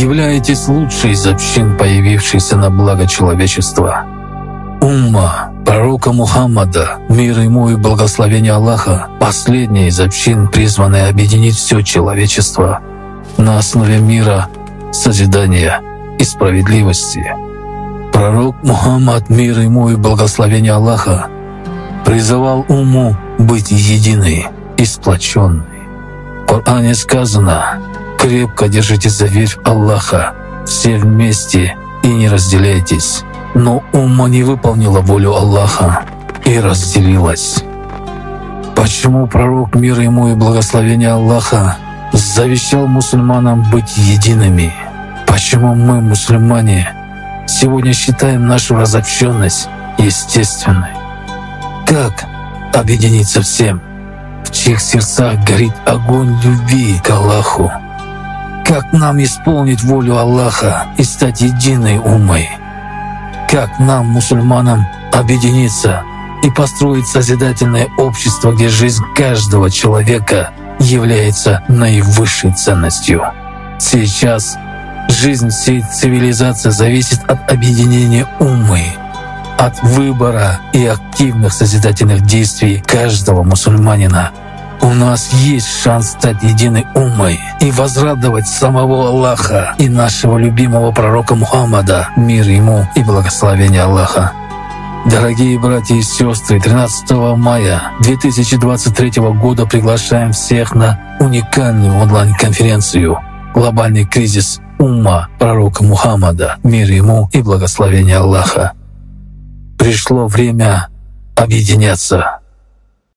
являетесь лучшей из общин, появившейся на благо человечества. Умма пророка Мухаммада, мир ему и благословение Аллаха, последняя из общин, призванная объединить все человечество на основе мира, созидания и справедливости. Пророк Мухаммад, мир ему и благословение Аллаха, призывал уму быть единой и сплоченной. В Коране сказано «Крепко держитесь за верь Аллаха, все вместе и не разделяйтесь». Но Умма не выполнила волю Аллаха и разделилась. Почему пророк мир ему и благословение Аллаха завещал мусульманам быть едиными? Почему мы, мусульмане, сегодня считаем нашу разобщенность естественной? Как объединиться всем, в чьих сердцах горит огонь любви к Аллаху? Как нам исполнить волю Аллаха и стать единой умой? Как нам, мусульманам, объединиться и построить созидательное общество, где жизнь каждого человека является наивысшей ценностью? Сейчас жизнь всей цивилизации зависит от объединения умы, от выбора и активных созидательных действий каждого мусульманина – у нас есть шанс стать единой умой и возрадовать самого Аллаха и нашего любимого пророка Мухаммада, мир ему и благословение Аллаха. Дорогие братья и сестры, 13 мая 2023 года приглашаем всех на уникальную онлайн-конференцию «Глобальный кризис умма пророка Мухаммада, мир ему и благословение Аллаха». Пришло время объединяться.